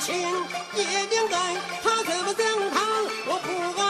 情，一定该他怎么怎么，我不敢。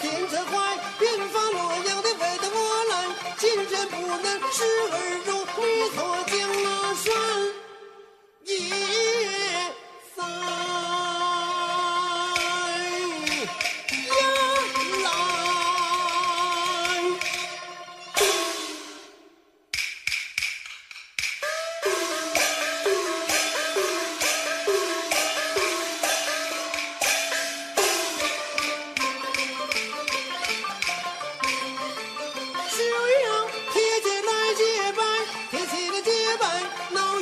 天色怀，便伐洛阳的味道我来，今天不能视而如你所。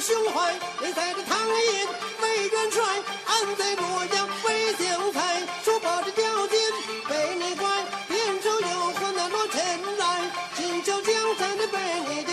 胸怀内在的唐寅为元帅安在洛阳为将才珠宝的吊件被你拐骗州有何难落尘来？今朝江山的被你